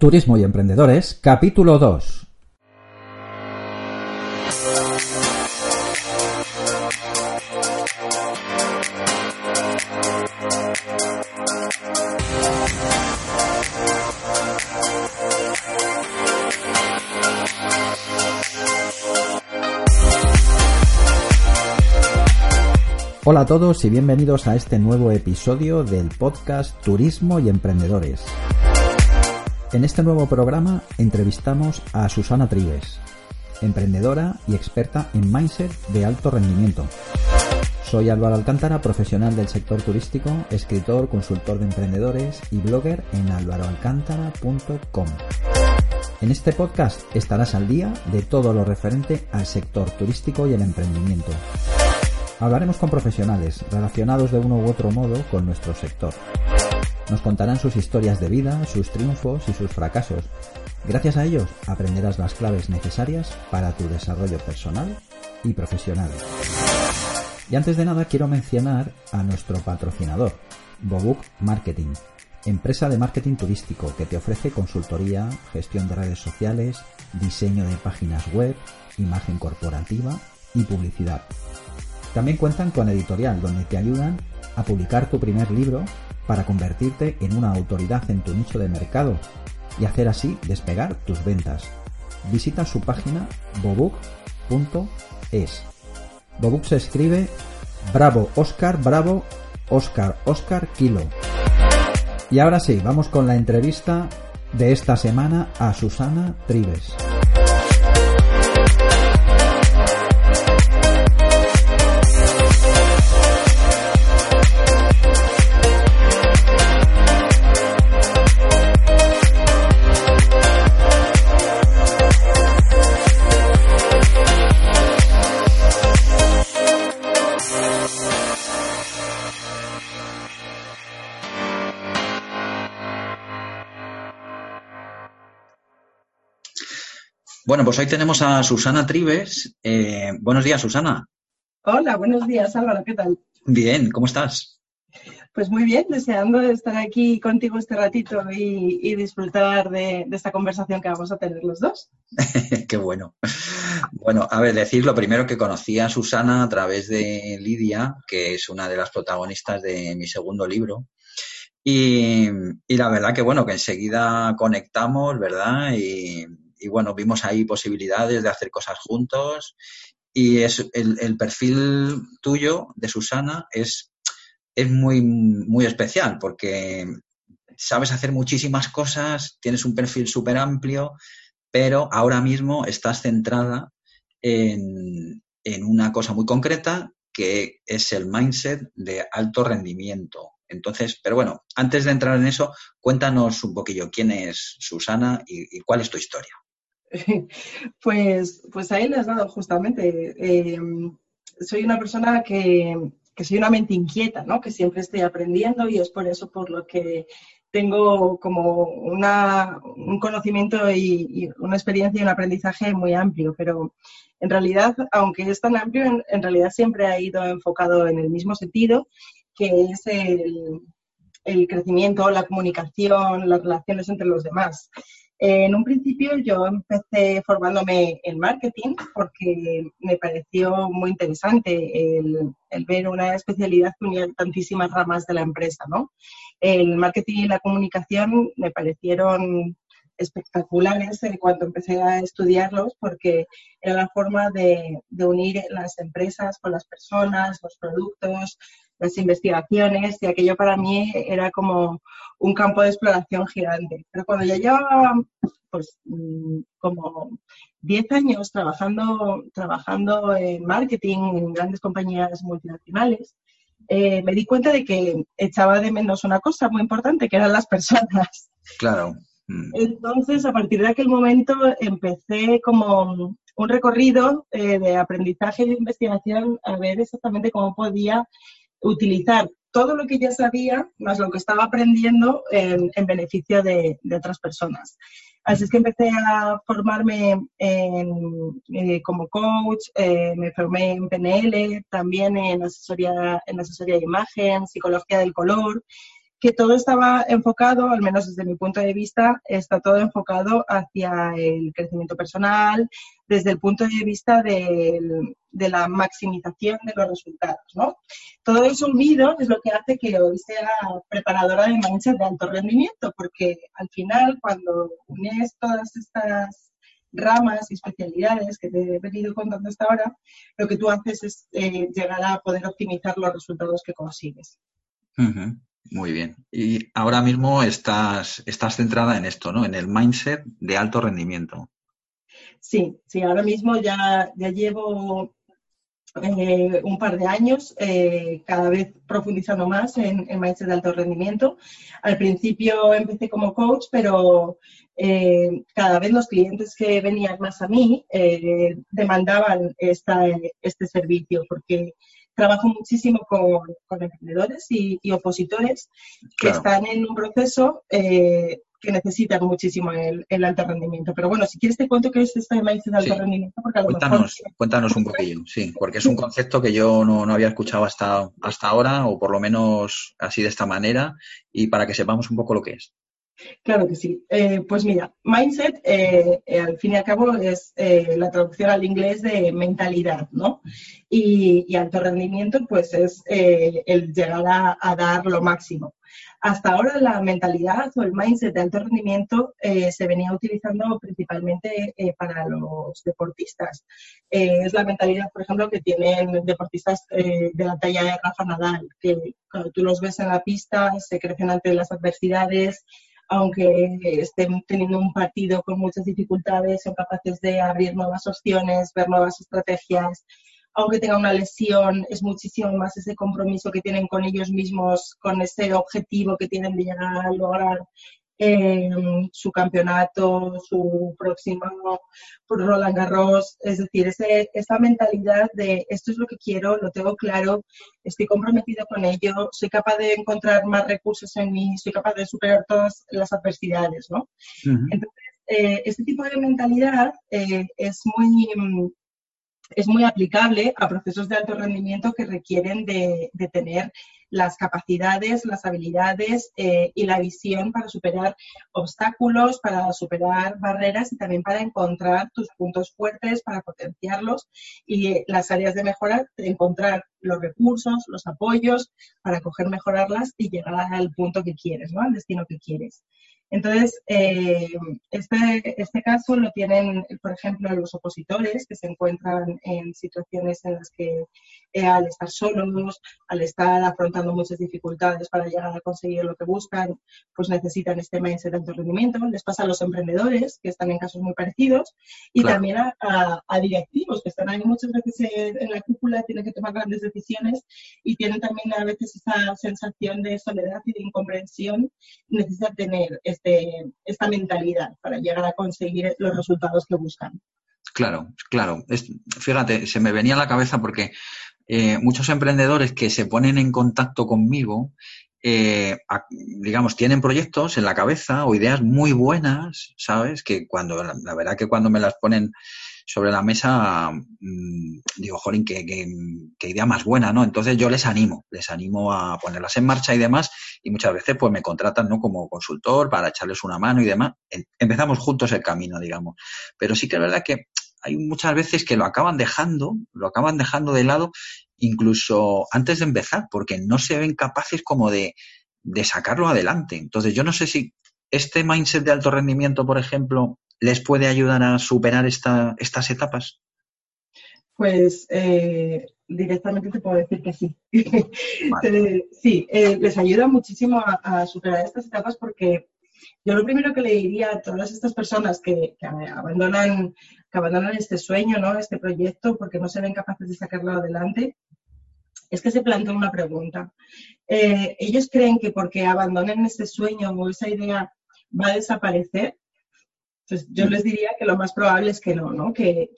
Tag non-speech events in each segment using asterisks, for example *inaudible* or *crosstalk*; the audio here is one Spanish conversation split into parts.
Turismo y Emprendedores, capítulo 2. Hola a todos y bienvenidos a este nuevo episodio del podcast Turismo y Emprendedores. En este nuevo programa entrevistamos a Susana Trives, emprendedora y experta en mindset de alto rendimiento. Soy Álvaro Alcántara, profesional del sector turístico, escritor, consultor de emprendedores y blogger en álvaroalcántara.com. En este podcast estarás al día de todo lo referente al sector turístico y el emprendimiento. Hablaremos con profesionales relacionados de uno u otro modo con nuestro sector. Nos contarán sus historias de vida, sus triunfos y sus fracasos. Gracias a ellos aprenderás las claves necesarias para tu desarrollo personal y profesional. Y antes de nada quiero mencionar a nuestro patrocinador, Bobook Marketing, empresa de marketing turístico que te ofrece consultoría, gestión de redes sociales, diseño de páginas web, imagen corporativa y publicidad. También cuentan con editorial donde te ayudan a publicar tu primer libro para convertirte en una autoridad en tu nicho de mercado y hacer así despegar tus ventas. Visita su página bobook.es. Bobook se escribe Bravo Oscar Bravo Oscar Oscar Kilo. Y ahora sí, vamos con la entrevista de esta semana a Susana Trives. Bueno, pues hoy tenemos a Susana Trives. Eh, buenos días, Susana. Hola, buenos días, Álvaro, ¿qué tal? Bien, ¿cómo estás? Pues muy bien, deseando estar aquí contigo este ratito y, disfrutar de, esta conversación que vamos a tener los dos. *laughs* Qué bueno. Bueno, a ver, decir lo primero que conocí a Susana a través de Lidia, que es una de las protagonistas de mi segundo libro. Y, y la verdad que bueno, que enseguida conectamos, ¿verdad? Y, y bueno, vimos ahí posibilidades de hacer cosas juntos y es el, perfil tuyo de Susana es, es muy, muy especial porque sabes hacer muchísimas cosas, tienes un perfil súper amplio, pero ahora mismo estás centrada en, en una cosa muy concreta que es el mindset de alto rendimiento. Entonces, pero bueno, antes de entrar en eso, cuéntanos un poquillo quién es Susana y cuál es tu historia. *laughs* Pues, pues ahí le has dado justamente. Em, soy una persona que, soy una mente inquieta, ¿no? Que siempre estoy aprendiendo y es por eso por lo que tengo como una, un conocimiento y, una experiencia y un aprendizaje muy amplio, pero en realidad, aunque es tan amplio, en, en realidad siempre ha ido enfocado en el mismo sentido, que es el, el crecimiento, la comunicación, las relaciones entre los demás. En un principio yo empecé formándome en marketing porque me pareció muy interesante el, ver una especialidad que unía tantísimas ramas de la empresa, ¿no? El marketing y la comunicación me parecieron espectaculares en cuanto empecé a estudiarlos porque era la forma de, de unir las empresas con las personas, los productos, las investigaciones y aquello para mí era como un campo de exploración gigante. Pero cuando ya llevaba pues mm, como 10 años trabajando, trabajando en marketing en grandes compañías multinacionales, eh, me di cuenta de que echaba de menos una cosa muy importante, que eran las personas. Claro. Mm. Entonces, a partir de aquel momento, empecé como un recorrido eh, de aprendizaje y de investigación a ver exactamente cómo podía utilizar todo lo que ya sabía más lo que estaba aprendiendo en, beneficio de, otras personas. Así es que empecé a formarme eh, como coach, eh, me formé en PNL, también en asesoría, en asesoría de imagen, psicología del color que todo estaba enfocado, al menos desde mi punto de vista, está todo enfocado hacia el crecimiento personal, desde el punto de vista de, la maximización de los resultados, ¿no? Todo eso unido es lo que hace que hoy sea preparadora de mindset de alto rendimiento, porque al final, cuando unes todas estas ramas y especialidades que te he venido contando hasta ahora, lo que tú haces es eh, llegar a poder optimizar los resultados que consigues. Muy bien. Y ahora mismo estás, estás centrada en esto, ¿no? En el mindset de alto rendimiento. Sí, sí, ahora mismo ya, ya llevo eh, un par de años, eh, cada vez profundizando más en, en mindset de alto rendimiento. Al principio empecé como coach, pero eh, cada vez los clientes que venían más a mí demandaban esta, este servicio porque trabajo muchísimo con, emprendedores y, opositores que están en un proceso que necesitan muchísimo el, alto rendimiento. Pero bueno, si quieres te cuento qué es este mindset de alto rendimiento. Porque cuéntanos, cuéntanos un poquillo, sí, porque es un concepto que yo no, había escuchado hasta, hasta ahora, o por lo menos así de esta manera, y para que sepamos un poco lo que es. Claro que sí. Eh, pues mira, mindset, eh, eh, al fin y al cabo, es la traducción al inglés de mentalidad, ¿no? Y, alto rendimiento, pues es el llegar a, dar lo máximo. Hasta ahora la mentalidad o el mindset de alto rendimiento eh, se venía utilizando principalmente eh, para los deportistas. Eh, es la mentalidad, por ejemplo, que tienen deportistas de la talla de Rafa Nadal, que cuando tú los ves en la pista se crecen ante las adversidades, aunque estén teniendo un partido con muchas dificultades, son capaces de abrir nuevas opciones, ver nuevas estrategias, aunque tenga una lesión, es muchísimo más ese compromiso que tienen con ellos mismos, con ese objetivo que tienen de llegar a lograr su campeonato, su próximo Roland Garros, es decir, ese, esa mentalidad de esto es lo que quiero, lo tengo claro, estoy comprometido con ello, soy capaz de encontrar más recursos en mí, soy capaz de superar todas las adversidades, ¿no? Entonces, eh, este tipo de mentalidad eh, es muy es muy aplicable a procesos de alto rendimiento que requieren de, tener las capacidades, las habilidades eh, y la visión para superar obstáculos, para superar barreras y también para encontrar tus puntos fuertes, para potenciarlos y las áreas de mejora, encontrar los recursos, los apoyos para coger, mejorarlas y llegar al punto que quieres, ¿no? al destino que quieres. Entonces, eh, este, este caso lo tienen, por ejemplo, los opositores que se encuentran en situaciones en las que eh, al estar solos, al estar afrontando muchas dificultades para llegar a conseguir lo que buscan, pues necesitan este mindset de alto rendimiento. Les pasa a los emprendedores, que están en casos muy parecidos, y también a, directivos, que están ahí muchas veces en la cúpula, tienen que tomar grandes decisiones y tienen también a veces esa sensación de soledad y de incomprensión. Necesitan tener este, esta mentalidad para llegar a conseguir los resultados que buscan. Claro, claro. fíjate, se me venía a la cabeza porque eh, muchos emprendedores que se ponen en contacto conmigo, eh, digamos, tienen proyectos en la cabeza o ideas muy buenas, ¿sabes? Que cuando, la, verdad que cuando me las ponen sobre la mesa, mm, digo, jolín, qué, idea más buena, ¿no? Entonces yo les animo, les animo a ponerlas en marcha y demás, y muchas veces pues me contratan, ¿no? Como consultor para echarles una mano y demás. Em, empezamos juntos el camino, digamos. Pero sí que es verdad que hay muchas veces que lo acaban dejando, lo acaban dejando de lado incluso antes de empezar, porque no se ven capaces como de, de sacarlo adelante. Entonces, yo no sé si este mindset de alto rendimiento, por ejemplo, les puede ayudar a superar esta, estas etapas. Pues eh, directamente te puedo decir que sí. *laughs* sí, eh, les ayuda muchísimo a, superar estas etapas porque yo lo primero que le diría a todas estas personas que, abandonan, que abandonan este sueño, ¿no? este proyecto, porque no se ven capaces de sacarlo adelante, es que se plantea una pregunta. Eh, ellos creen que porque abandonen este sueño o esa idea va a desaparecer. Entonces, yo les diría que lo más probable es que no, ¿no? Que,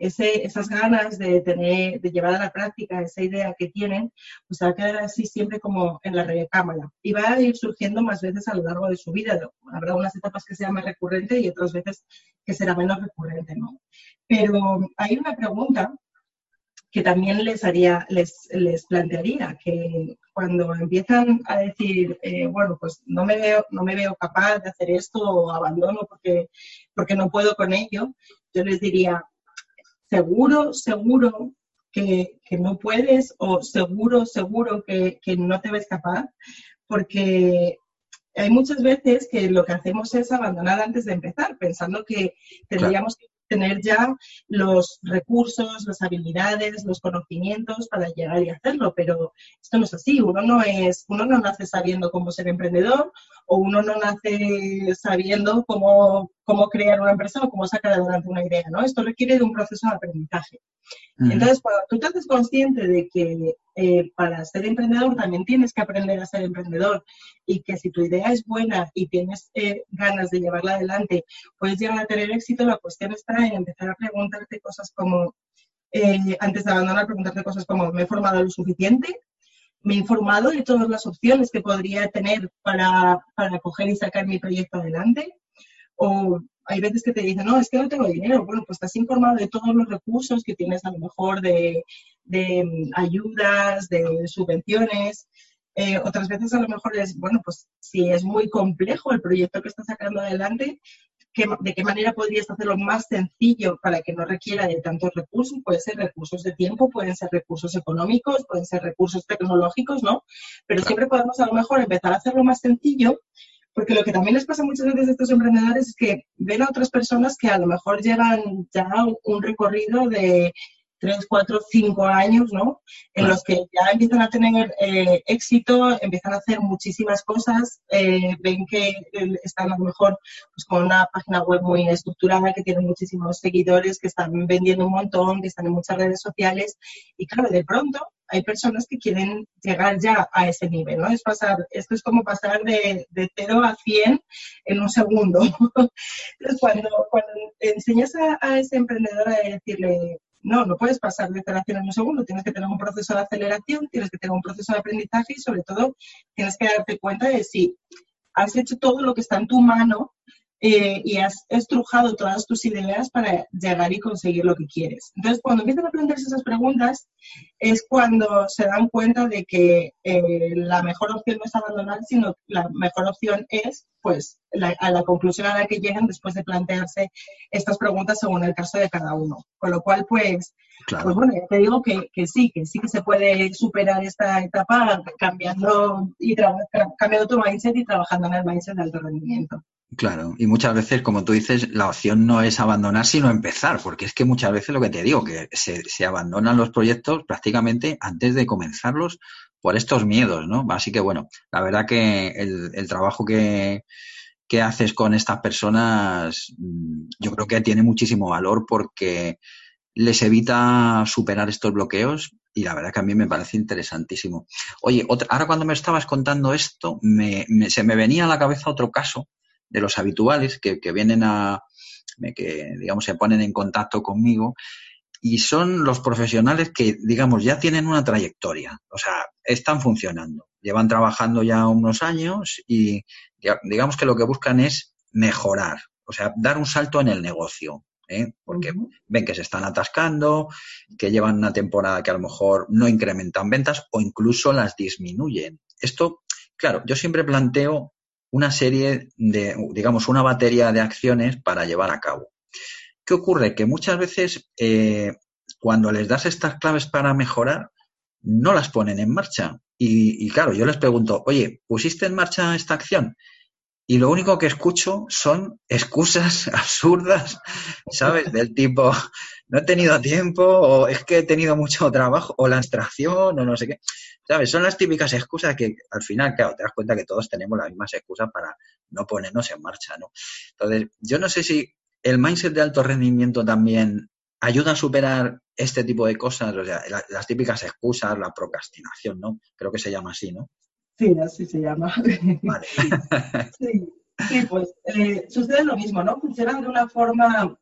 ese, esas ganas de tener, de llevar a la práctica esa idea que tienen, pues va a quedar así siempre como en la recámara. Y va a ir surgiendo más veces a lo largo de su vida. Habrá unas etapas que sea más recurrente y otras veces que será menos recurrente, ¿no? Pero hay una pregunta que también les haría, les, les plantearía que cuando empiezan a decir, eh, bueno, pues no me veo, no me veo capaz de hacer esto o abandono porque, porque no puedo con ello, yo les diría, seguro, seguro que, que no puedes o seguro, seguro que, que no te ves capaz, porque hay muchas veces que lo que hacemos es abandonar antes de empezar, pensando que tendríamos que tener ya los recursos, las habilidades, los conocimientos para llegar y hacerlo, pero esto no es así. Uno no es, uno no nace sabiendo cómo ser emprendedor o uno no nace sabiendo cómo, cómo crear una empresa o cómo sacar adelante una idea, ¿no? Esto requiere de un proceso de aprendizaje. Entonces, cuando tú te haces consciente de que eh, para ser emprendedor también tienes que aprender a ser emprendedor y que si tu idea es buena y tienes eh, ganas de llevarla adelante, puedes llegar a tener éxito, la cuestión está en empezar a preguntarte cosas como, eh, antes de abandonar, preguntarte cosas como, ¿me he formado lo suficiente? ¿Me he informado de todas las opciones que podría tener para, para coger y sacar mi proyecto adelante? O hay veces que te dicen, no, es que no tengo dinero. Bueno, pues estás informado de todos los recursos que tienes a lo mejor de, de mm, ayudas, de subvenciones. Eh, otras veces a lo mejor es, bueno, pues si es muy complejo el proyecto que estás sacando adelante, ¿de qué manera podrías hacerlo más sencillo para que no requiera de tantos recursos? Pueden ser recursos de tiempo, pueden ser recursos económicos, pueden ser recursos tecnológicos, ¿no? Pero siempre podemos a lo mejor empezar a hacerlo más sencillo porque lo que también les pasa muchas veces a estos emprendedores es que ven a otras personas que a lo mejor llevan ya un recorrido de tres, cuatro, cinco años, ¿no? En los que ya empiezan a tener eh, éxito, empiezan a hacer muchísimas cosas, eh, ven que eh, están a lo mejor pues, con una página web muy estructurada, que tienen muchísimos seguidores, que están vendiendo un montón, que están en muchas redes sociales y claro, de pronto hay personas que quieren llegar ya a ese nivel, ¿no? Es pasar, esto es como pasar de, de 0 a 100 en un segundo. *laughs* Entonces, cuando, cuando enseñas a, a ese emprendedor a decirle, no, no puedes pasar de aceleración en un segundo, tienes que tener un proceso de aceleración, tienes que tener un proceso de aprendizaje y sobre todo tienes que darte cuenta de si has hecho todo lo que está en tu mano eh, y has estrujado todas tus ideas para llegar y conseguir lo que quieres. Entonces, cuando empiezan a plantearse esas preguntas, es cuando se dan cuenta de que eh, la mejor opción no es abandonar, sino la mejor opción es, pues, a la conclusión a la que llegan después de plantearse estas preguntas según el caso de cada uno. Con lo cual, pues, pues bueno, ya te digo que, que, sí, que sí que se puede superar esta etapa cambiando, y cambiando tu mindset y trabajando en el mindset de alto rendimiento. Claro, y muchas veces, como tú dices, la opción no es abandonar, sino empezar, porque es que muchas veces lo que te digo, que se, se abandonan los proyectos prácticamente antes de comenzarlos por estos miedos, ¿no? Así que bueno, la verdad que el, el trabajo que, que haces con estas personas, mm, yo creo que tiene muchísimo valor porque les evita superar estos bloqueos y la verdad que a mí me parece interesantísimo. Oye, ahora cuando me estabas contando esto, me, se me venía a la cabeza otro caso de los habituales que, vienen a, que digamos se ponen en contacto conmigo y son los profesionales que, digamos, ya tienen una trayectoria, o sea, están funcionando, llevan trabajando ya unos años y digamos que lo que buscan es mejorar, o sea, dar un salto en el negocio, ¿eh? porque ven que se están atascando, que llevan una temporada que a lo mejor no incrementan ventas o incluso las disminuyen. Esto, claro, yo siempre planteo una serie de, digamos, una batería de acciones para llevar a cabo. ¿Qué ocurre? Que muchas veces eh, cuando les das estas claves para mejorar, no las ponen en marcha. Y, y, claro, yo les pregunto, oye, ¿pusiste en marcha esta acción? Y lo único que escucho son excusas *laughs* absurdas, ¿sabes? Del tipo, no he tenido tiempo, o es que he tenido mucho trabajo, o la extracción, o no sé qué. ¿Sabes? Son las típicas excusas que al final, claro, te das cuenta que todos tenemos las mismas excusas para no ponernos en marcha, ¿no? Entonces, yo no sé si el mindset de alto rendimiento también ayuda a superar este tipo de cosas, o sea, las típicas excusas, la procrastinación, ¿no? Creo que se llama así, ¿no? Sí, así se llama. *laughs* Vale. sí, sí, pues eh, sucede lo mismo, ¿no? Funcionan de una forma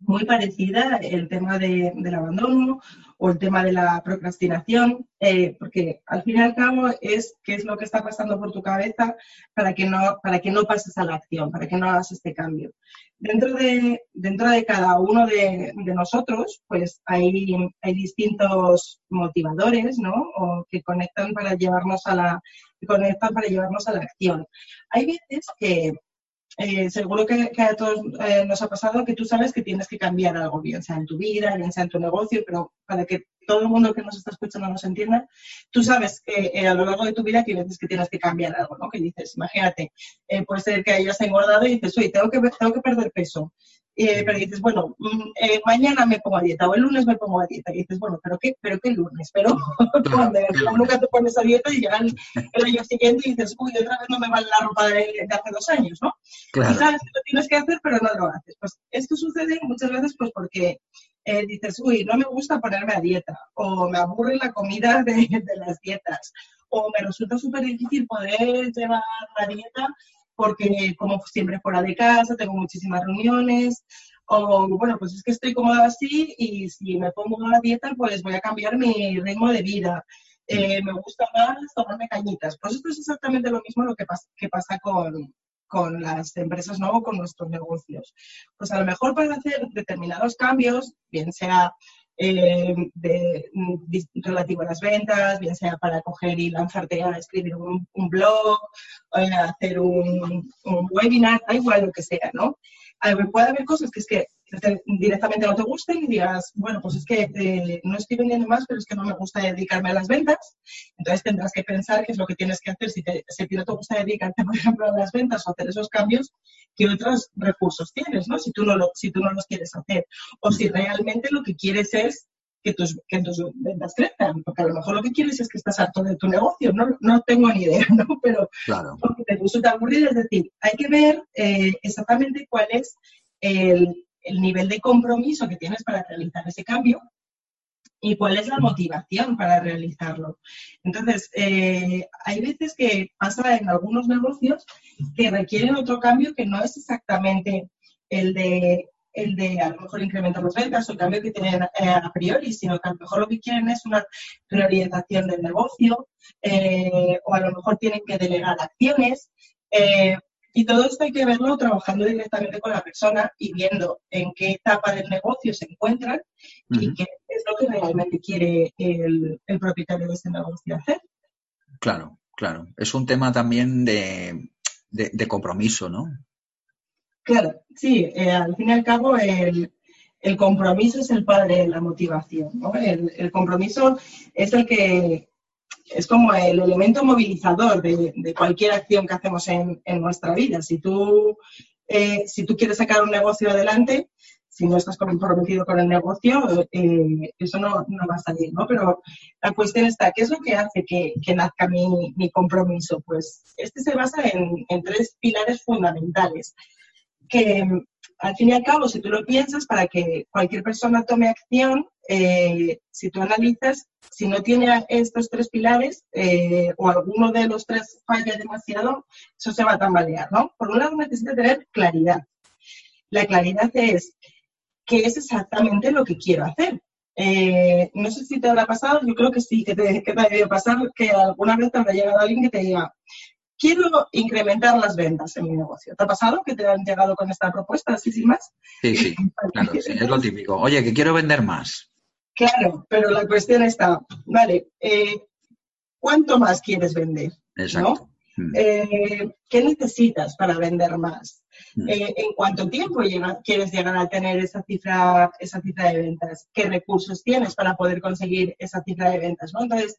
muy parecida el tema del abandono o el tema de la procrastinación, eh, porque al fin y al cabo es qué es lo que está pasando por tu cabeza para que no, para que no pases a la acción, para que no hagas este cambio. Dentro de, dentro de cada uno de, nosotros, pues hay, hay distintos motivadores, ¿no? O que conectan para llevarnos a la, que conectan para llevarnos a la acción. Hay veces que eh, seguro que, a todos eh, nos ha pasado que tú sabes que tienes que cambiar algo, bien sea en tu vida, bien sea en tu negocio, pero para que todo el mundo que nos está escuchando nos entienda, tú sabes que eh, a lo largo de tu vida que veces que tienes que cambiar algo, ¿no? Que dices, imagínate, puede ser que hayas engordado y dices, oye, tengo que, tengo que perder peso. Eh, pero dices, bueno, mm, eh, mañana me pongo a dieta o el lunes me pongo a dieta. Y dices, bueno, ¿pero qué, pero qué lunes? Pero *laughs* cuando nunca te pones a dieta y llega el, año siguiente y dices, uy, otra vez no me vale la ropa de, hace dos años, ¿no? Y sabes que lo tienes que hacer, pero no lo haces. Pues esto sucede muchas veces pues porque eh, dices, uy, no me gusta ponerme a dieta o me aburre la comida de, de las dietas o me resulta súper difícil poder llevar la dieta porque como siempre fuera de casa, tengo muchísimas reuniones, o bueno, pues es que estoy cómoda así y si me pongo a la dieta, pues voy a cambiar mi ritmo de vida. Eh, me gusta más tomarme cañitas. Pues esto es exactamente lo mismo lo que, que pasa con, con las empresas, ¿no? Con nuestros negocios. Pues a lo mejor para hacer determinados cambios, bien sea eh, de, mm, relativo a las ventas, bien sea para coger y lanzarte a escribir un, blog, o hacer un, un, webinar, da igual lo que sea, ¿no? puede haber cosas que es que directamente no te gusten y digas, bueno, pues es que eh, no estoy vendiendo más, pero es que no me gusta dedicarme a las ventas. Entonces tendrás que pensar qué es lo que tienes que hacer si, te, si no te gusta dedicarte, *laughs* por ejemplo, a las ventas o hacer esos cambios, qué otros recursos tienes, ¿no? Si tú no, lo, si tú no los quieres hacer. O si realmente lo que quieres es que tus, que tus ventas crezcan, porque a lo mejor lo que quieres es que estás harto de tu negocio, no, no tengo ni idea, *laughs* ¿no? Pero claro. porque te resulta aburrido, es decir, hay que ver eh, exactamente cuál es el, el nivel de compromiso que tienes para realizar ese cambio y cuál es la motivación para realizarlo. Entonces, eh, hay veces que pasa en algunos negocios que requieren otro cambio que no es exactamente el de el de a lo mejor incrementar las ventas o el cambio que tienen eh, a priori, sino que a lo mejor lo que quieren es una reorientación del negocio eh, o a lo mejor tienen que delegar acciones. Y todo esto hay que verlo trabajando directamente con la persona y viendo en qué etapa del negocio se encuentran y qué es lo que realmente quiere el, propietario de ese negocio hacer. Claro, claro. Es un tema también de, de compromiso, ¿no? Claro, sí, eh, al fin y al cabo el, compromiso es el padre de la motivación, ¿no? El, compromiso es el que es como el elemento movilizador de, cualquier acción que hacemos en, nuestra vida. Si tú, eh, si tú quieres sacar un negocio adelante, si no estás comprometido con el negocio, eh, eso no, va a salir, ¿no? Pero la cuestión está, ¿qué es lo que hace que, nazca mi, compromiso? Pues este se basa en tres pilares fundamentales que al fin y al cabo, si tú lo piensas, para que cualquier persona tome acción, eh, si tú analizas, si no tiene estos tres pilares eh, o alguno de los tres falla demasiado, eso se va a tambalear, ¿no? Por un lado necesita tener claridad. La claridad es qué es exactamente lo que quiero hacer. Eh, no sé si te habrá pasado, yo creo que sí, que te, ha debido pasar, que alguna vez te habrá llegado alguien que te diga, quiero incrementar las ventas en mi negocio. ¿Te ha pasado que te han llegado con esta propuesta, así sin más? Sí, sí, claro, es lo típico. Oye, que quiero vender más. Claro, pero la cuestión está, vale, eh, ¿cuánto más quieres vender? Exacto. Mm. Eh, ¿Qué necesitas para vender más? Mm. Eh, ¿En cuánto tiempo quieres llegar a tener esa cifra, esa cifra de ventas? ¿Qué recursos tienes para poder conseguir esa cifra de ventas? Entonces,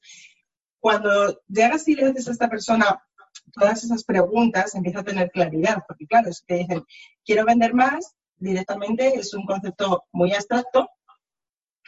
cuando llegas y le dices a esta persona, todas esas preguntas empieza a tener claridad, porque claro, es que dicen, quiero vender más, directamente es un concepto muy abstracto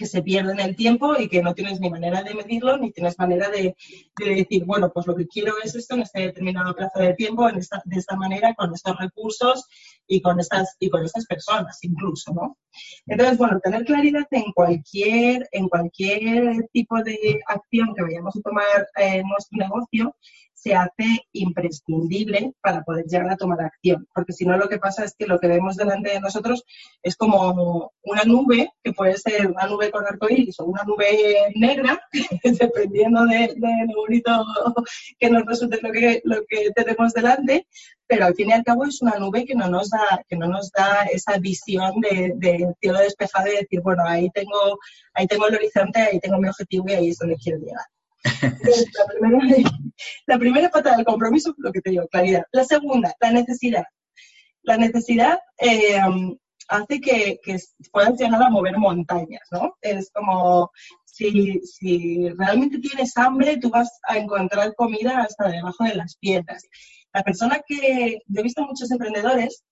que se pierde en el tiempo y que no tienes ni manera de medirlo, ni tienes manera de, decir, bueno, pues lo que quiero es esto en este determinado plazo de tiempo, en esta, de esta manera, con estos recursos y con estas, y con estas personas incluso, ¿no? Entonces, bueno, tener claridad en cualquier, en cualquier tipo de acción que vayamos a tomar en nuestro negocio se hace imprescindible para poder llegar a tomar acción. Porque si no, lo que pasa es que lo que vemos delante de nosotros es como una nube, que puede ser una nube con arcoíris o una nube negra, *laughs* dependiendo de, lo bonito que nos resulte lo que, tenemos delante, pero al fin y al cabo es una nube que no nos da, que no nos da esa visión de, de cielo despejado y decir, bueno, ahí tengo, ahí tengo el horizonte, ahí tengo mi objetivo y ahí es donde quiero llegar. La, primera, la primera pata del compromiso, lo que te digo, claridad. La segunda, la necesidad. La necesidad eh, hace que, que, puedas llegar a mover montañas, ¿no? Es como si, si realmente tienes hambre, tú vas a encontrar comida hasta debajo de las piedras. La persona que, yo he visto muchos emprendedores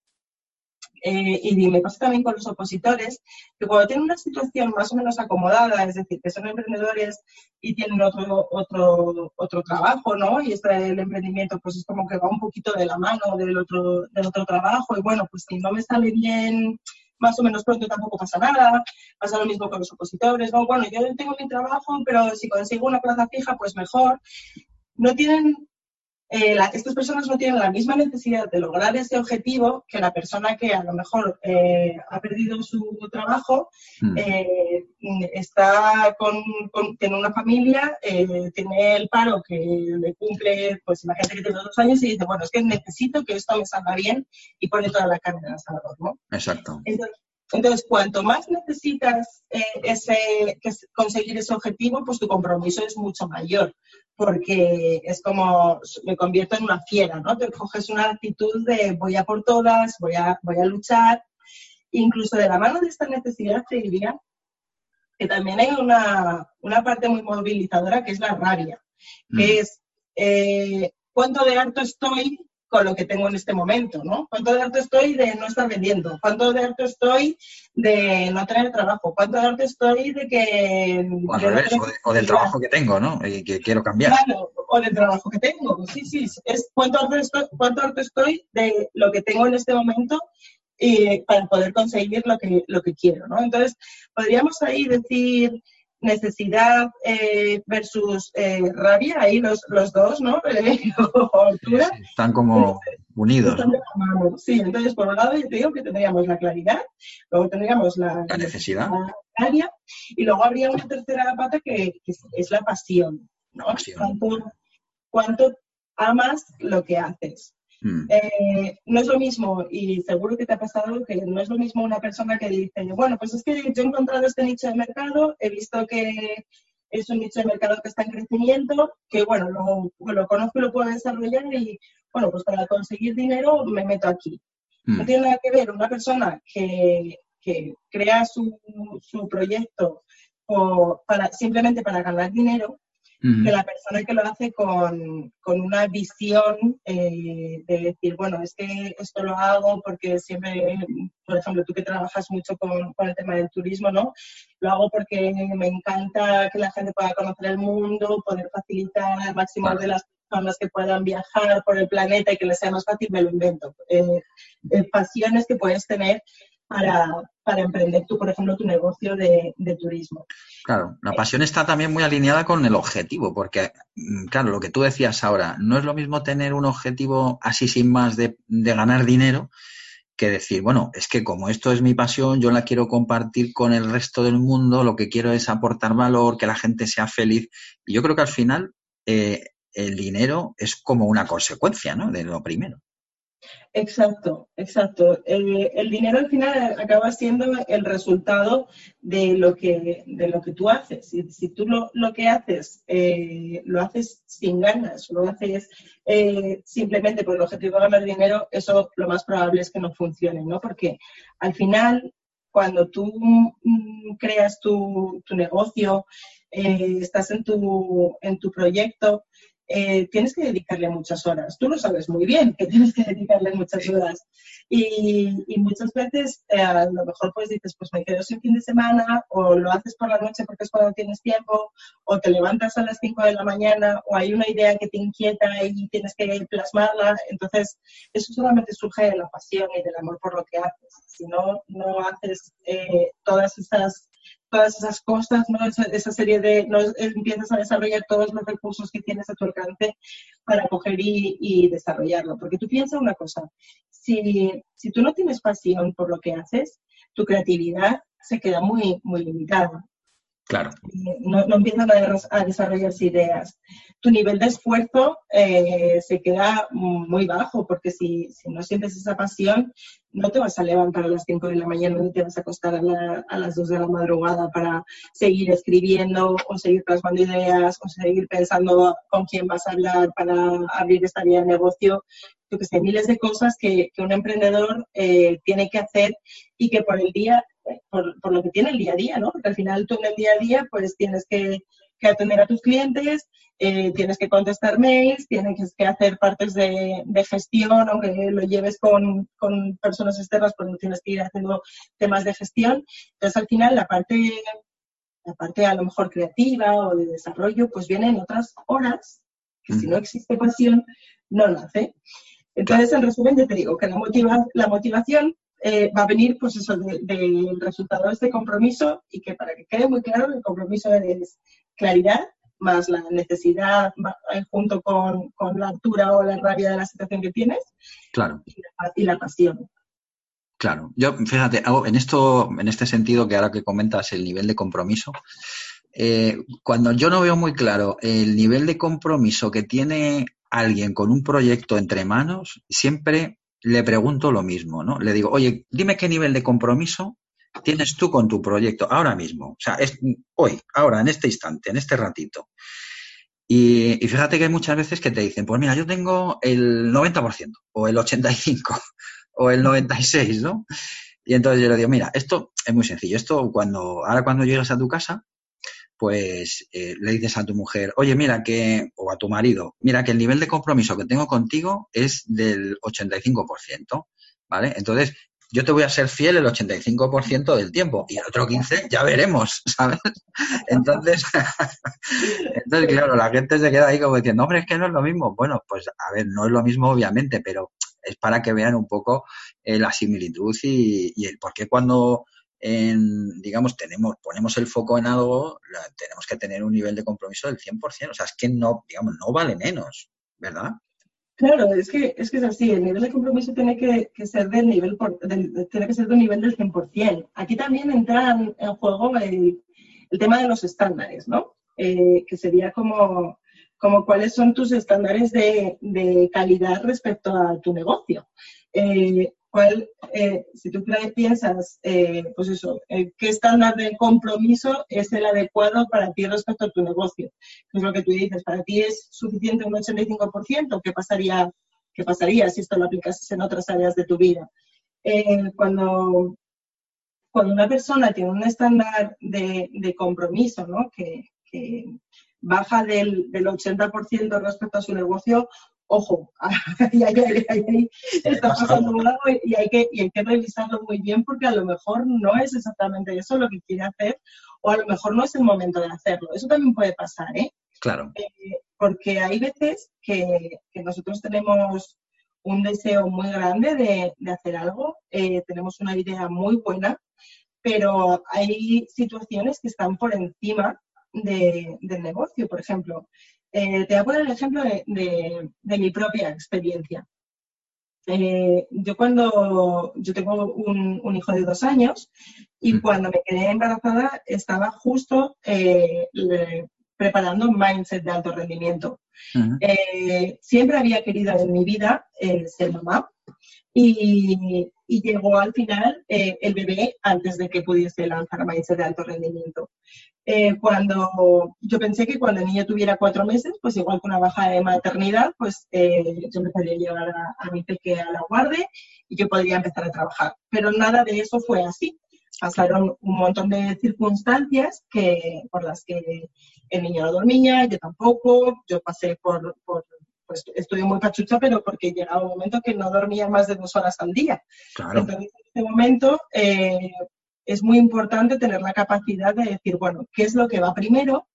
eh, y me pasa también con los opositores, que cuando tienen una situación más o menos acomodada, es decir, que son emprendedores y tienen otro, otro, otro trabajo, ¿no? Y este el emprendimiento pues es como que va un poquito de la mano del otro, del otro trabajo y bueno, pues si no me sale bien más o menos pronto tampoco pasa nada, pasa lo mismo con los opositores, ¿no? Bueno, yo tengo mi trabajo, pero si consigo una plaza fija, pues mejor. No tienen eh, estas personas no tienen la misma necesidad de lograr ese objetivo que la persona que a lo mejor eh, ha perdido su trabajo, hmm. eh, está con, tiene una familia, tiene el paro que le cumple, pues imagínate que tiene dos años y dice, bueno, es que necesito que esto me salga bien y pone toda la carne en el asador, ¿no? Exacto. Entonces, cuanto más necesitas ese, conseguir ese objetivo, pues tu compromiso es mucho mayor porque es como me convierto en una fiera, ¿no? Te coges una actitud de voy a por todas, voy a, voy a luchar. Incluso de la mano de esta necesidad te diría que también hay una, parte muy movilizadora que es la rabia, que mm. es eh, cuánto de harto estoy con lo que tengo en este momento, ¿no? ¿Cuánto de harto estoy de no estar vendiendo? ¿Cuánto de harto estoy de no tener trabajo? ¿Cuánto de harto estoy de que... O al revés, o, del trabajo que tengo, ¿no? Y que quiero cambiar. Claro, o del trabajo que tengo, sí, sí. Es cuánto harto estoy, cuánto harto estoy de lo que tengo en este momento y para poder conseguir lo que, lo que quiero, ¿no? Entonces, podríamos ahí decir necesidad eh, versus eh, rabia, ahí los, los dos, ¿no? *laughs* están como unidos. Sí, entonces por un lado yo te digo que tendríamos la claridad, luego tendríamos la, necesidad área, y luego habría una tercera pata que, es la pasión, ¿no? ¿Cuánto amas lo que haces? Hmm. Eh, no es lo mismo, y seguro que te ha pasado, que no es lo mismo una persona que dice, bueno, pues es que yo he encontrado este nicho de mercado, he visto que es un nicho de mercado que está en crecimiento, que bueno, lo, lo conozco y lo puedo desarrollar y bueno, pues para conseguir dinero me meto aquí. Hmm. No tiene nada que ver una persona que, que crea su, su proyecto o para, simplemente para ganar dinero que la persona que lo hace con, con una visión eh, de decir, bueno, es que esto lo hago porque siempre, por ejemplo, tú que trabajas mucho con, con, el tema del turismo, ¿no? Lo hago porque me encanta que la gente pueda conocer el mundo, poder facilitar al máximo de las personas que puedan viajar por el planeta y que les sea más fácil, me lo invento. Eh, eh pasiones que puedes tener para, para emprender tú, por ejemplo, tu negocio de, turismo. Claro, la pasión está también muy alineada con el objetivo, porque, mm, claro, lo que tú decías ahora, no es lo mismo tener un objetivo así sin más de, ganar dinero que decir, bueno, es que como esto es mi pasión, yo la quiero compartir con el resto del mundo, lo que quiero es aportar valor, que la gente sea feliz. Y yo creo que al final eh, el dinero es como una consecuencia, ¿no? De lo primero. Exacto, exacto. el dinero al final acaba siendo el resultado de lo que, de lo que tú haces. Si, si tú lo, lo, que haces eh, lo haces sin ganas, lo haces eh, simplemente por el objetivo de ganar dinero, eso lo más probable es que no funcione, ¿no? Porque al final, cuando tú mm, creas tu, tu negocio, eh, estás en tu, en tu proyecto, eh, tienes que dedicarle muchas horas. Tú lo sabes muy bien que tienes que dedicarle muchas horas. Y, muchas veces eh, a lo mejor pues dices, pues me quedo sin fin de semana, o lo haces por la noche porque es cuando tienes tiempo, o te levantas a las 5 de la mañana, o hay una idea que te inquieta y tienes que plasmarla. Entonces, eso solamente surge de la pasión y del amor por lo que haces. Si no, no haces eh, todas esas todas esas cosas, ¿no? esa, serie de, no, empiezas a desarrollar todos los recursos que tienes a tu alcance para coger y, desarrollarlo. Porque tú piensas una cosa, si, si tú no tienes pasión por lo que haces, tu creatividad se queda muy, muy limitada. Claro. No, no empiezan a, desarrollarse ideas. Tu nivel de esfuerzo eh, se queda muy bajo, porque si, no sientes esa pasión, no te vas a levantar a las 5 de la mañana ni te vas a acostar a, las 2 de la madrugada para seguir escribiendo o seguir plasmando ideas o seguir pensando con quién vas a hablar para abrir esta vía de negocio. Yo que sé, miles de cosas que, un emprendedor eh, tiene que hacer y que por el día por, lo que tiene el día a día, ¿no? Porque al final tú en el día a día pues tienes que, atender a tus clientes, eh, tienes que contestar mails, tienes que hacer partes de, gestión, aunque lo lleves con, personas externas, pues tienes que ir haciendo temas de gestión. Entonces al final la parte, la parte a lo mejor creativa o de desarrollo pues viene en otras horas, que si no existe pasión, no nace. Entonces, en resumen, yo te digo que la, motiva, la motivación eh, va a venir pues eso del resultado de este compromiso y que para que quede muy claro el compromiso es claridad más la necesidad eh, junto con, la altura o la rabia de la situación que tienes. Claro. Y la, pasión. Claro. Yo fíjate en esto en este sentido que ahora que comentas el nivel de compromiso eh, cuando yo no veo muy claro el nivel de compromiso que tiene alguien con un proyecto entre manos siempre le pregunto lo mismo, ¿no? Le digo, oye, dime qué nivel de compromiso tienes tú con tu proyecto ahora mismo, o sea, es hoy, ahora, en este instante, en este ratito. Y, fíjate que hay muchas veces que te dicen, pues mira, yo tengo el 90% o el 85% o el 96%, ¿no? Y entonces yo le digo, mira, esto es muy sencillo. Esto cuando, ahora cuando llegas a tu casa, pues eh, le dices a tu mujer, oye, mira que, o a tu marido, mira que el nivel de compromiso que tengo contigo es del 85%, ¿vale? Entonces, yo te voy a ser fiel el 85% del tiempo y el otro 15 ya veremos, *laughs* ¿sabes? Entonces, *laughs* entonces, claro, la gente se queda ahí como diciendo, hombre, es que no es lo mismo. Bueno, pues a ver, no es lo mismo obviamente, pero es para que vean un poco eh, la similitud y, y el por qué cuando en, digamos, tenemos, ponemos el foco en algo, tenemos que tener un nivel de compromiso del 100%. O sea, es que no, digamos, no vale menos, ¿verdad? Claro, es que, es que es así, el nivel de compromiso tiene que, ser del nivel tiene que ser del nivel del 100%. Aquí también entra en juego el, tema de los estándares, ¿no? Eh, que sería como, como cuáles son tus estándares de, de calidad respecto a tu negocio. Eh, cuál, eh, si tú piensas, eh, pues eso, eh, qué estándar de compromiso es el adecuado para ti respecto a tu negocio. Es lo que tú dices, para ti es suficiente un 85%, ¿qué pasaría, qué pasaría si esto lo aplicases en otras áreas de tu vida? cuando, cuando una persona tiene un estándar de, de compromiso, ¿no? que, que baja del, del 80% respecto a su negocio, ojo, *laughs* ahí, está pasando algo y hay, que, y hay que revisarlo muy bien porque a lo mejor no es exactamente eso lo que quiere hacer o a lo mejor no es el momento de hacerlo. Eso también puede pasar, ¿eh? Claro. Eh, porque hay veces que, nosotros tenemos un deseo muy grande de, hacer algo, eh, tenemos una idea muy buena, pero hay situaciones que están por encima del negocio. Por ejemplo, eh, te voy a poner el ejemplo de, mi propia experiencia. Eh, yo cuando, yo tengo un, hijo de dos años y cuando me quedé embarazada estaba justo eh, preparando un mindset de alto rendimiento. siempre había querido en mi vida ser mamá y, llegó al final el bebé antes de que pudiese lanzar mindset de alto rendimiento. Eh, cuando yo pensé que cuando el niño tuviera cuatro meses, pues igual con una baja de maternidad, pues eh, yo empezaría a llevar a, mi peque a la guardia y yo podría empezar a trabajar. Pero nada de eso fue así. Pasaron un montón de circunstancias que, por las que el niño no dormía, yo tampoco, yo pasé por, por pues estuve muy pachucha, pero porque llegaba un momento que no dormía más de dos horas al día. Entonces, en ese momento, eh, es muy importante tener la capacidad de decir, bueno, ¿qué es lo que va primero?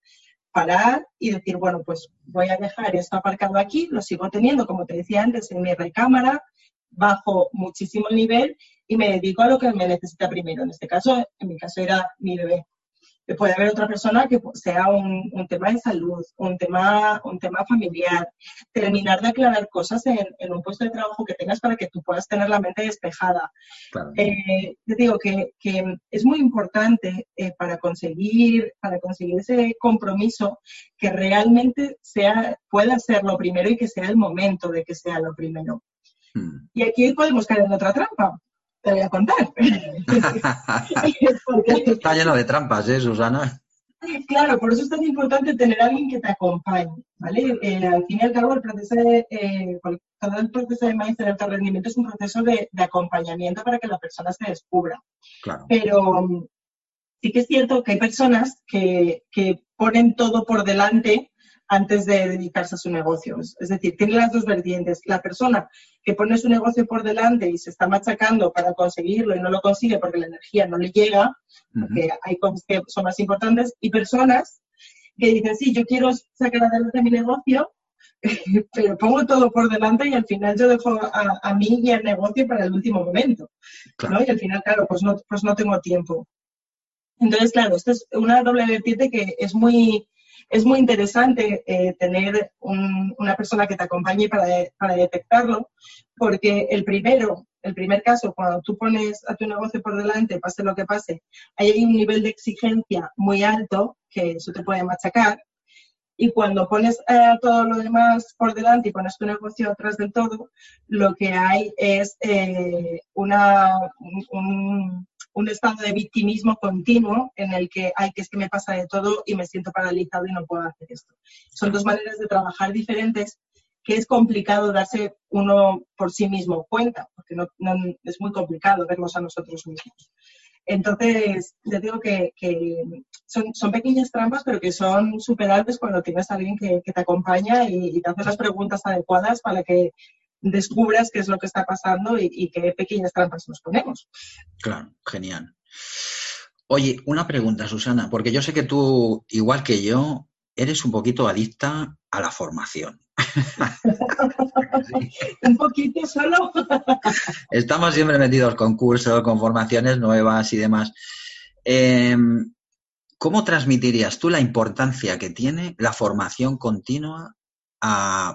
Parar y decir, bueno, pues voy a dejar esto aparcado aquí, lo sigo teniendo, como te decía antes, en mi recámara, bajo muchísimo el nivel y me dedico a lo que me necesita primero. En este caso, en mi caso era mi bebé. Puede haber otra persona que sea un, tema de salud, un tema, un tema familiar, terminar de aclarar cosas en, un puesto de trabajo que tengas para que tú puedas tener la mente despejada. Eh, te digo que, es muy importante eh, para, conseguir, para conseguir ese compromiso que realmente sea, pueda ser lo primero y que sea el momento de que sea lo primero. Hmm. Y aquí podemos caer en otra trampa, te voy a contar. *laughs* Está lleno de trampas, ¿eh, Susana? Claro, por eso es tan importante tener a alguien que te acompañe, ¿vale? Eh, al fin y al cabo, el proceso de, eh, todo el proceso de maíz de alto rendimiento es un proceso de, acompañamiento para que la persona se descubra. Claro. Pero mm, sí que es cierto que hay personas que, que ponen todo por delante antes de dedicarse a su negocio. Es decir, tiene las dos vertientes. La persona que pone su negocio por delante y se está machacando para conseguirlo y no lo consigue porque la energía no le llega, porque hay cosas que son más importantes, y personas que dicen, sí, yo quiero sacar adelante mi negocio, *laughs* pero pongo todo por delante y al final yo dejo a, mí y al negocio para el último momento. Y al final, claro, pues no, pues no tengo tiempo. Entonces, claro, esto es una doble vertiente que es muy, es muy interesante eh, tener una persona que te acompañe para, detectarlo, porque el primero, el primer caso, cuando tú pones a tu negocio por delante, pase lo que pase, hay un nivel de exigencia muy alto que eso te puede machacar. Y cuando pones eh, todo lo demás por delante y pones tu negocio atrás del todo, lo que hay es eh, una, un, un estado de victimismo continuo en el que, hay que es que me pasa de todo y me siento paralizado y no puedo hacer esto. Son dos maneras de trabajar diferentes que es complicado darse uno por sí mismo cuenta, porque no, es muy complicado vernos a nosotros mismos. Entonces, yo digo que, son, pequeñas trampas, pero que son superables cuando tienes a alguien que, te acompaña y, te hace las preguntas adecuadas para que descubras qué es lo que está pasando y, qué pequeñas trampas nos ponemos. Claro, genial. Oye, una pregunta, Susana, porque yo sé que tú, igual que yo, eres un poquito adicta a la formación. *laughs* un poquito solo. *laughs* Estamos siempre metidos con cursos, con formaciones nuevas y demás. Em, ¿Cómo transmitirías tú la importancia que tiene la formación continua a,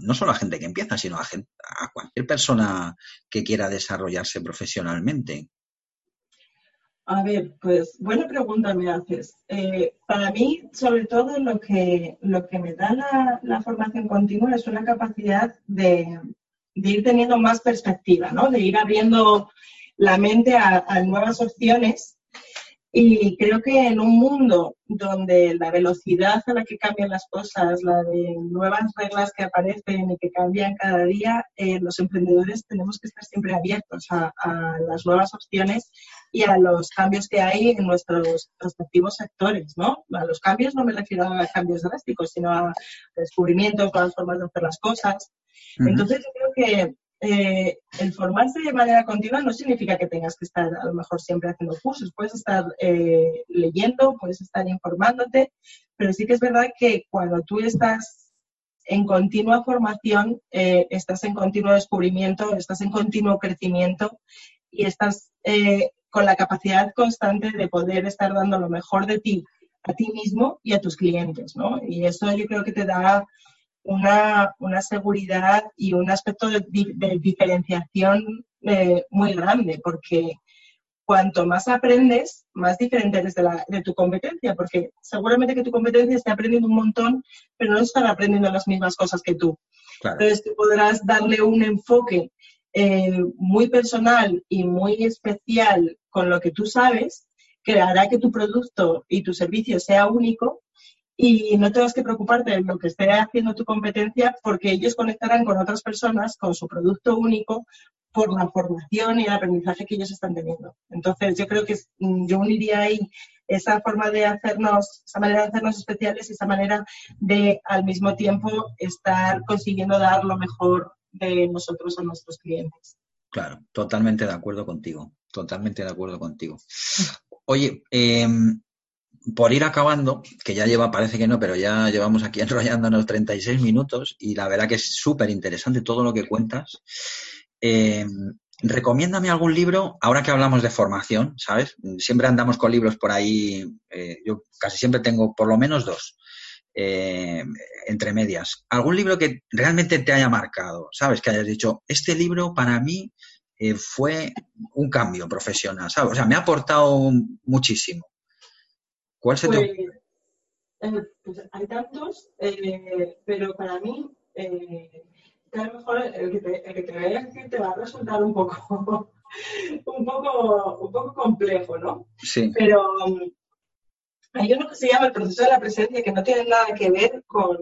no solo a gente que empieza, sino a, a cualquier persona que quiera desarrollarse profesionalmente? A ver, pues buena pregunta me haces. Eh, para mí, sobre todo, lo que, lo que me da la, formación continua es una capacidad de, ir teniendo más perspectiva, ¿no? De ir abriendo la mente a nuevas opciones y creo que en un mundo donde la velocidad a la que cambian las cosas, la de nuevas reglas que aparecen y que cambian cada día, eh, los emprendedores tenemos que estar siempre abiertos a, las nuevas opciones y a los cambios que hay en nuestros respectivos sectores, ¿no? A los cambios no me refiero a cambios drásticos, sino a descubrimientos, nuevas formas de hacer las cosas. Entonces yo creo que eh, el formarse de manera continua no significa que tengas que estar a lo mejor siempre haciendo cursos, puedes estar eh, leyendo, puedes estar informándote, pero sí que es verdad que cuando tú estás en continua formación, eh, estás en continuo descubrimiento, estás en continuo crecimiento y estás con la capacidad constante de poder estar dando lo mejor de ti a ti mismo y a tus clientes, ¿no? Y eso yo creo que te da una, una seguridad y un aspecto de, diferenciación eh, muy grande, porque cuanto más aprendes, más diferente eres de, la, de, tu competencia, porque seguramente que tu competencia está aprendiendo un montón, pero no están aprendiendo las mismas cosas que tú. Entonces tú podrás darle un enfoque eh, muy personal y muy especial con lo que tú sabes, que hará que tu producto y tu servicio sea único y no tengas que preocuparte de lo que esté haciendo tu competencia porque ellos conectarán con otras personas con su producto único por la formación y el aprendizaje que ellos están teniendo. Entonces, yo creo que mm, yo uniría ahí esa forma de hacernos, esa manera de hacernos especiales y esa manera de al mismo tiempo estar consiguiendo dar lo mejor de nosotros a nuestros clientes. Claro, totalmente de acuerdo contigo, totalmente de acuerdo contigo. Oye, eh, por ir acabando, que ya lleva, parece que no, pero ya llevamos aquí *laughs* enrollándonos 36 minutos y la verdad que es súper interesante todo lo que cuentas. Eh, recomiéndame algún libro, ahora que hablamos de formación, ¿sabes? Siempre andamos con libros por ahí, eh, yo casi siempre tengo por lo menos dos, eh, entre medias. ¿Algún libro que realmente te haya marcado, ¿sabes? Que hayas dicho, este libro para mí fue un cambio profesional, ¿sabes? O sea, me ha aportado muchísimo. ¿Cuál se pues, pues hay tantos, pero para mí que a lo mejor el que te, el que te voy a decir te va a resultar un poco, *laughs* un poco, un poco complejo, ¿no? Sí. Pero um, hay uno que se llama el proceso de la presencia que no tiene nada que ver con,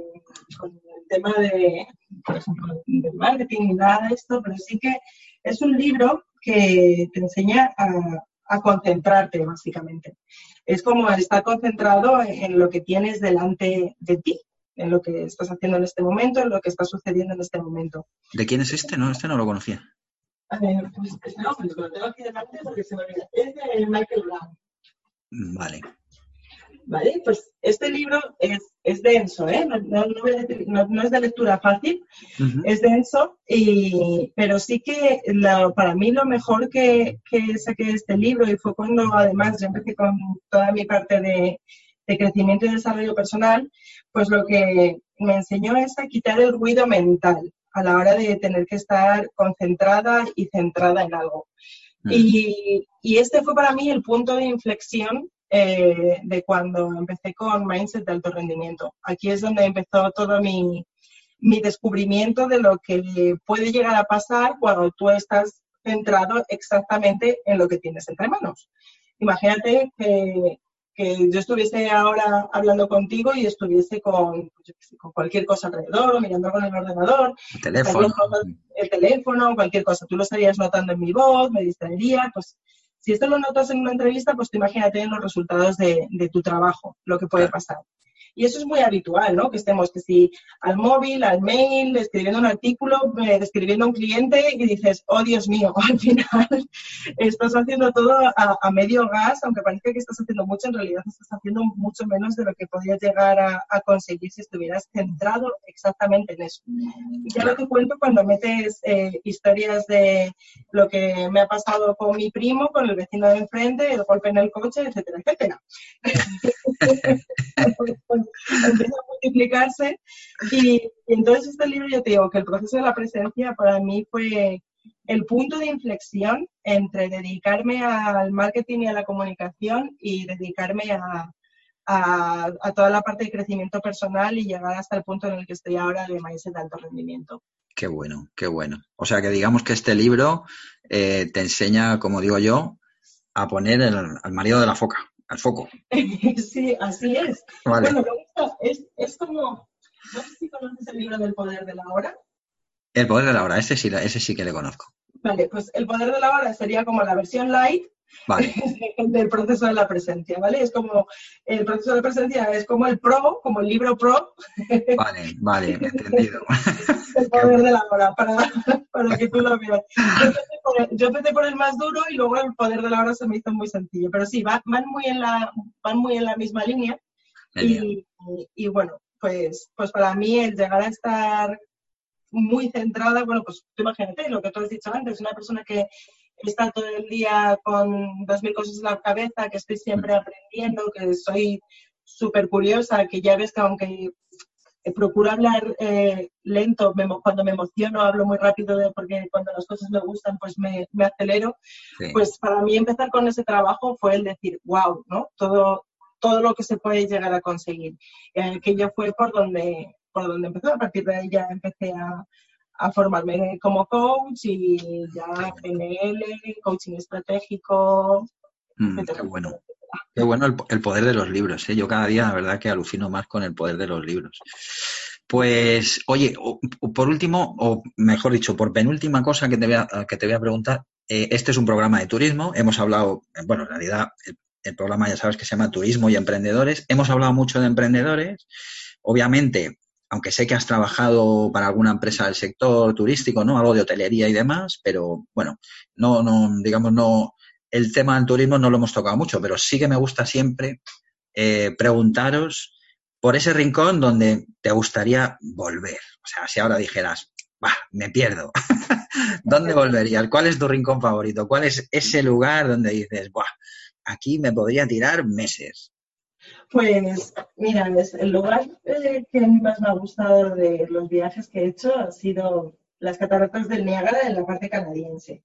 con el tema de, por ejemplo, del marketing ni nada de esto, pero sí que es un libro que te enseña a, a concentrarte, básicamente. Es como estar concentrado en lo que tienes delante de ti, en lo que estás haciendo en este momento, en lo que está sucediendo en este momento. ¿De quién es este? No, este no lo conocía. A ver, pues no, pues lo tengo aquí delante porque se me. Es de Michael Brown. Vale. Vale, pues este libro es, es denso, ¿eh? No, no, no, no, es de lectura fácil, uh -huh. es denso, y, pero sí que lo, para mí lo mejor que, que saqué de este libro, y fue cuando además yo empecé con toda mi parte de, de crecimiento y desarrollo personal, pues lo que me enseñó es a quitar el ruido mental a la hora de tener que estar concentrada y centrada en algo. Mm. Y, y, este fue para mí el punto de inflexión eh, de cuando empecé con Mindset de alto rendimiento. Aquí es donde empezó todo mi, mi descubrimiento de lo que puede llegar a pasar cuando tú estás centrado exactamente en lo que tienes entre manos. Imagínate que que yo estuviese ahora hablando contigo y estuviese con, con cualquier cosa alrededor, mirando con el ordenador, el teléfono. el teléfono, cualquier cosa. Tú lo estarías notando en mi voz, me distraería, pues si esto lo notas en una entrevista, pues te imagínate los resultados de, de tu trabajo, lo que puede pasar. Y eso es muy habitual, ¿no? Que estemos, que si al móvil, al mail, escribiendo un artículo, eh, describiendo a un cliente y dices, oh Dios mío, *laughs* al final estás haciendo todo a, a, medio gas, aunque parezca que estás haciendo mucho, en realidad estás haciendo mucho menos de lo que podías llegar a, a conseguir si estuvieras centrado exactamente en eso. Y ya lo que cuento cuando metes eh, historias de lo que me ha pasado con mi primo, con el vecino de enfrente, el golpe en el coche, etcétera, etcétera. *laughs* *laughs* empieza a multiplicarse. Y, entonces este libro, yo te digo que el proceso de la presencia para mí fue el punto de inflexión entre dedicarme al marketing y a la comunicación y dedicarme a, a, a, toda la parte de crecimiento personal y llegar hasta el punto en el que estoy ahora de maíz de alto rendimiento. Qué bueno, qué bueno. O sea que digamos que este libro eh, te enseña, como digo yo, a poner el, al marido de la foca al foco. *laughs* sí, así es. Vale. Bueno, es, es como, no sé si conoces el libro del poder de la hora. El poder de la hora, ese sí, ese sí que le conozco. Vale, pues el poder de la hora sería como la versión light vale. *laughs* del proceso de la presencia, ¿vale? Es como, el proceso de la presencia es como el pro, como el libro pro. *laughs* Vale, vale, entendido. *laughs* el poder de la hora, para, para que tú lo veas. Yo empecé, por el, yo empecé, por el, más duro y luego el poder de la hora se me hizo muy sencillo, pero sí, van, van muy, en la, van muy en la misma línea. Y, y, y, bueno, pues, pues para mí el llegar a estar muy centrada, bueno, pues tú imagínate lo que tú has dicho antes, una persona que está todo el día con dos mil cosas en la cabeza, que estoy siempre aprendiendo, que soy súper curiosa, que ya ves que aunque procuro hablar eh, lento, me, cuando me emociono hablo muy rápido de, porque cuando las cosas me gustan pues me, me acelero, sí. pues para mí empezar con ese trabajo fue el decir, wow, ¿no? Todo, todo lo que se puede llegar a conseguir. Eh, que ya fue por donde, por donde empezó, a partir de ahí ya empecé a, a formarme como coach y ya PNL, coaching estratégico. Mm, qué bueno. Qué bueno el, el, poder de los libros. ¿eh? Yo cada día, la verdad, que alucino más con el poder de los libros. Pues, oye, por último, o mejor dicho, por penúltima cosa que te voy a, que te voy a preguntar, eh, este es un programa de turismo. Hemos hablado, bueno, en realidad el, el programa ya sabes que se llama Turismo y Emprendedores. Hemos hablado mucho de emprendedores. Obviamente, aunque sé que has trabajado para alguna empresa del sector turístico, ¿no? Algo de hotelería y demás, pero bueno, no, no, digamos, no, el tema del turismo no lo hemos tocado mucho, pero sí que me gusta siempre eh, preguntaros por ese rincón donde te gustaría volver. O sea, si ahora dijeras, me pierdo. *laughs* ¿Dónde volverías? ¿Cuál es tu rincón favorito? ¿Cuál es ese lugar donde dices, Buah, aquí me podría tirar meses? Pues mira, el lugar eh, que más me ha gustado de los viajes que he hecho ha sido las cataratas del Niágara en la parte canadiense.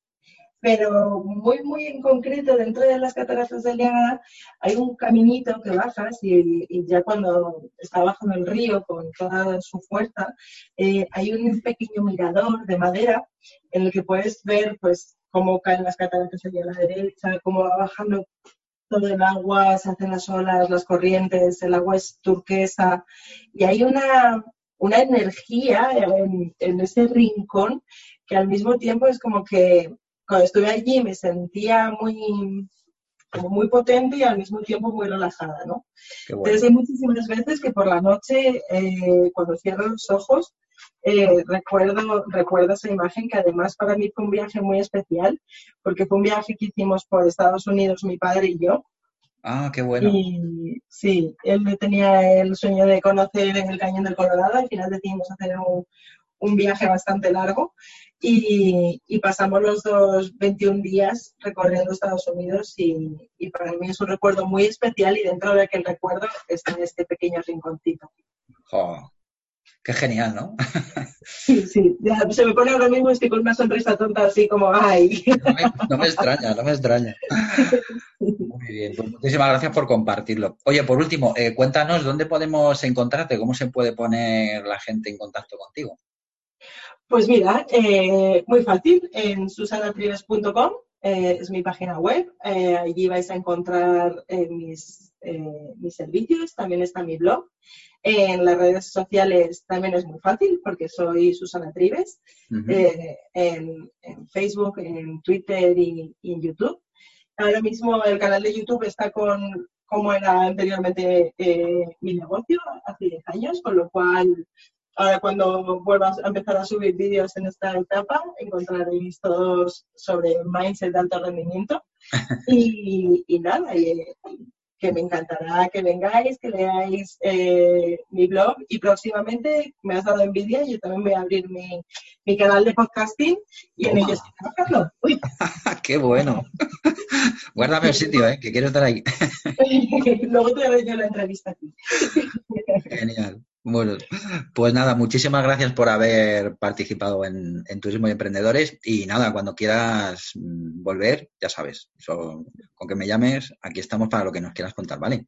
Pero muy, muy en concreto, dentro de las cataratas del Niágara hay un caminito que bajas y, ya cuando está bajando el río con toda su fuerza, eh, hay un pequeño mirador de madera en el que puedes ver pues cómo caen las cataratas allá a la derecha, cómo va bajando todo el agua, se hacen las olas, las corrientes, el agua es turquesa y hay una, una energía en, en ese rincón que al mismo tiempo es como que cuando estuve allí me sentía muy, como muy potente y al mismo tiempo muy relajada, ¿no? Entonces hay muchísimas veces que por la noche, eh, cuando cierro los ojos, eh, recuerdo, recuerdo esa imagen que además para mí fue un viaje muy especial, porque fue un viaje que hicimos por Estados Unidos mi padre y yo. Ah, qué bueno. Y sí, él tenía el sueño de conocer el Cañón del Colorado, al final decidimos hacer un, un viaje bastante largo y, pasamos los dos 21 días recorriendo Estados Unidos y, para mí es un recuerdo muy especial y dentro de aquel recuerdo está este pequeño rinconcito. Qué genial, ¿no? sí, sí, se me pone ahora mismo, estoy con una sonrisa tonta así como, ay. No me, extraña, no me extraña. Muy bien, pues muchísimas gracias por compartirlo. Oye, por último, eh, cuéntanos dónde podemos encontrarte, cómo se puede poner la gente en contacto contigo. Pues mira, eh, muy fácil, en susanatrives.com eh, es mi página web, allí vais a encontrar mis, mis servicios, también está mi blog. En las redes sociales también es muy fácil porque soy Susana Trives, en, Facebook, en Twitter y, y, en YouTube. Ahora mismo el canal de YouTube está con, como era anteriormente mi negocio, hace 10 años, con lo cual Ahora cuando vuelvas a empezar a subir vídeos en esta etapa, encontraréis todos sobre mindset de alto rendimiento. *laughs* y, nada, que me encantará que vengáis, que leáis eh, mi blog y próximamente me has dado envidia, yo también voy a abrir mi, canal de podcasting y en ello estoy trabajando. *laughs* ¡Qué bueno! *laughs* Guárdame el sitio, ¿eh? que quiero estar ahí. *laughs* Luego te haré yo la entrevista aquí. Genial. Bueno, pues nada, muchísimas gracias por haber participado en, Turismo y Emprendedores y nada, cuando quieras mm, volver, ya sabes, con que me llames, aquí estamos para lo que nos quieras contar, ¿vale?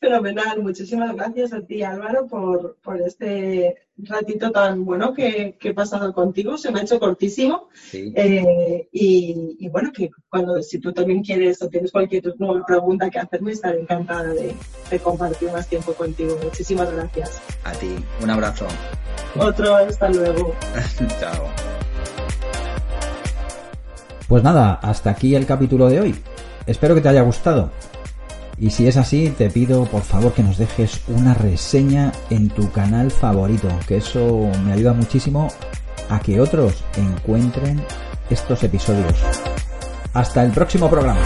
Fenomenal, muchísimas gracias a ti Álvaro por, por este ratito tan bueno que, he pasado contigo, se me ha hecho cortísimo eh, y, bueno, que cuando si tú también quieres o tienes cualquier nueva pregunta que hacerme, estaré encantada de, de compartir más tiempo contigo. Muchísimas gracias. A ti, un abrazo. Otro, hasta luego. *laughs* Chao. Pues nada, hasta aquí el capítulo de hoy. Espero que te haya gustado. Y si es así, te pido por favor que nos dejes una reseña en tu canal favorito, que eso me ayuda muchísimo a que otros encuentren estos episodios. Hasta el próximo programa.